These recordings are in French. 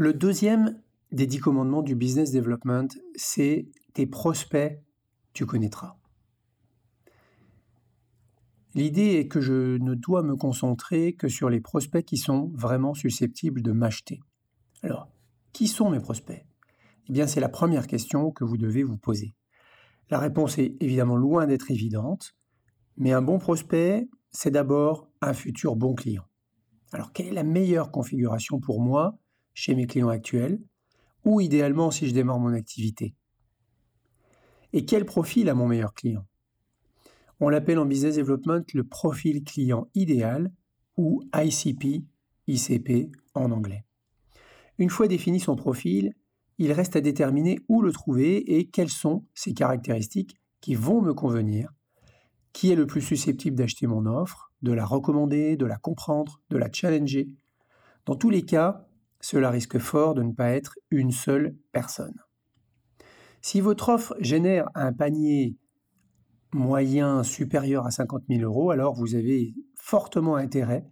Le deuxième des dix commandements du business development, c'est tes prospects, tu connaîtras. L'idée est que je ne dois me concentrer que sur les prospects qui sont vraiment susceptibles de m'acheter. Alors, qui sont mes prospects? Eh bien, c'est la première question que vous devez vous poser. La réponse est évidemment loin d'être évidente, mais un bon prospect, c'est d'abord un futur bon client. Alors, quelle est la meilleure configuration pour moi? Chez mes clients actuels, ou idéalement si je démarre mon activité Et quel profil a mon meilleur client? On l'appelle en business development le profil client idéal ou ICP, ICP en anglais. Une fois défini son profil, il reste à déterminer où le trouver et quelles sont ses caractéristiques qui vont me convenir, qui est le plus susceptible d'acheter mon offre, de la recommander, de la comprendre, de la challenger. Dans tous les cas, cela risque fort de ne pas être une seule personne. Si votre offre génère un panier moyen supérieur à 50 000 euros, alors vous avez fortement intérêt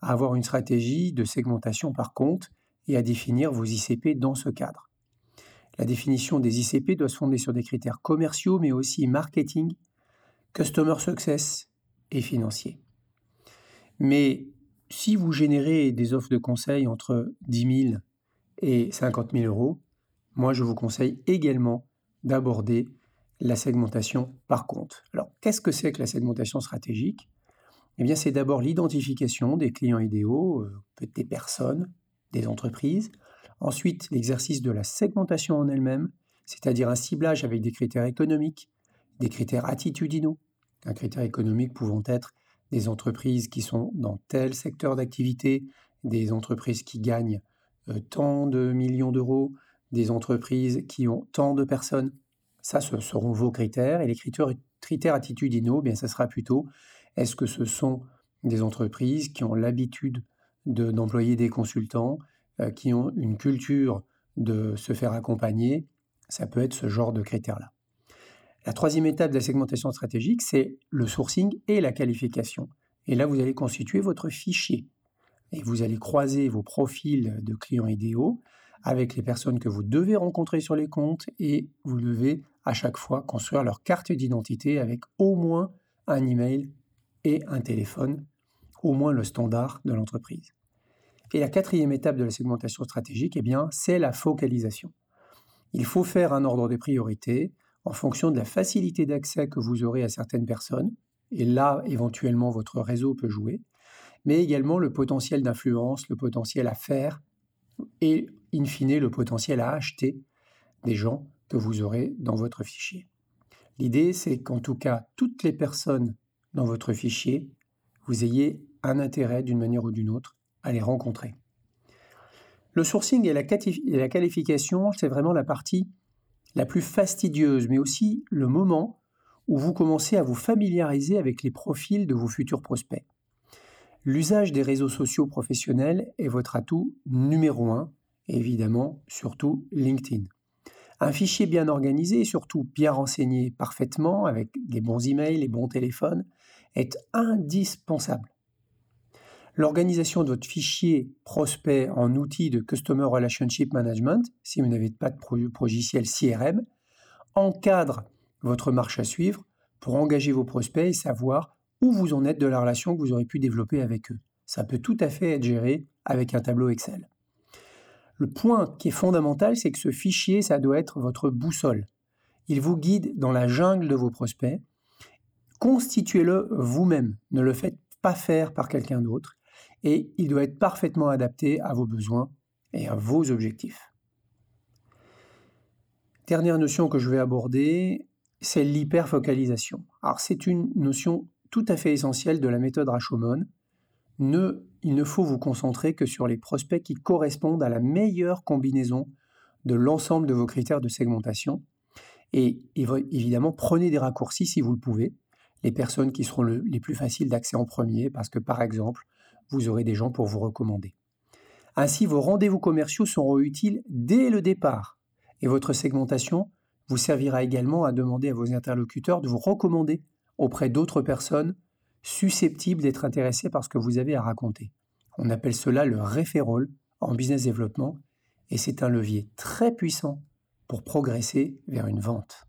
à avoir une stratégie de segmentation par compte et à définir vos ICP dans ce cadre. La définition des ICP doit se fonder sur des critères commerciaux, mais aussi marketing, customer success et financier. Mais si vous générez des offres de conseil entre 10 000 et 50 000 euros, moi je vous conseille également d'aborder la segmentation par compte. Alors, qu'est-ce que c'est que la segmentation stratégique? Eh bien, c'est d'abord l'identification des clients idéaux, euh, des personnes, des entreprises. Ensuite, l'exercice de la segmentation en elle-même, c'est-à-dire un ciblage avec des critères économiques, des critères attitudinaux. Un critère économique pouvant être des entreprises qui sont dans tel secteur d'activité, des entreprises qui gagnent euh, tant de millions d'euros, des entreprises qui ont tant de personnes. Ça, ce seront vos critères. Et les critères, attitudinaux, bien, ça sera plutôt est-ce que ce sont des entreprises qui ont l'habitude d'employer des consultants, euh, qui ont une culture de se faire accompagner? Ça peut être ce genre de critères-là. La troisième étape de la segmentation stratégique, c'est le sourcing et la qualification. Et là, vous allez constituer votre fichier. Et vous allez croiser vos profils de clients idéaux avec les personnes que vous devez rencontrer sur les comptes et vous devez à chaque fois construire leur carte d'identité avec au moins un email et un téléphone, au moins le standard de l'entreprise. Et la quatrième étape de la segmentation stratégique, eh bien, c'est la focalisation. Il faut faire un ordre des priorités en fonction de la facilité d'accès que vous aurez à certaines personnes, et là, éventuellement, votre réseau peut jouer, mais également le potentiel d'influence, le potentiel à faire, et in fine le potentiel à acheter des gens que vous aurez dans votre fichier. L'idée, c'est qu'en tout cas, toutes les personnes dans votre fichier, vous ayez un intérêt d'une manière ou d'une autre à les rencontrer. Le sourcing et la, qualification, c'est vraiment la partie la plus fastidieuse, mais aussi le moment où vous commencez à vous familiariser avec les profils de vos futurs prospects. L'usage des réseaux sociaux professionnels est votre atout numéro un, évidemment, surtout LinkedIn. Un fichier bien organisé surtout bien renseigné parfaitement avec les bons emails, les bons téléphones est indispensable. L'organisation de votre fichier prospect en outil de Customer Relationship Management, si vous n'avez pas de logiciel CRM, encadre votre marche à suivre pour engager vos prospects et savoir où vous en êtes de la relation que vous aurez pu développer avec eux. Ça peut tout à fait être géré avec un tableau Excel. Le point qui est fondamental, c'est que ce fichier, ça doit être votre boussole. Il vous guide dans la jungle de vos prospects. Constituez-le vous-même. Ne le faites pas faire par quelqu'un d'autre. Et il doit être parfaitement adapté à vos besoins et à vos objectifs. Dernière notion que je vais aborder, c'est l'hyperfocalisation. Alors c'est une notion tout à fait essentielle de la méthode Rashomon il ne faut vous concentrer que sur les prospects qui correspondent à la meilleure combinaison de l'ensemble de vos critères de segmentation. Et, évidemment, prenez des raccourcis si vous le pouvez, les personnes qui seront les plus faciles d'accès en premier, parce que par exemple, vous aurez des gens pour vous recommander. Ainsi, vos rendez-vous commerciaux seront utiles dès le départ, et votre segmentation vous servira également à demander à vos interlocuteurs de vous recommander auprès d'autres personnes susceptibles d'être intéressés par ce que vous avez à raconter. On appelle cela le référol en business développement et c'est un levier très puissant pour progresser vers une vente.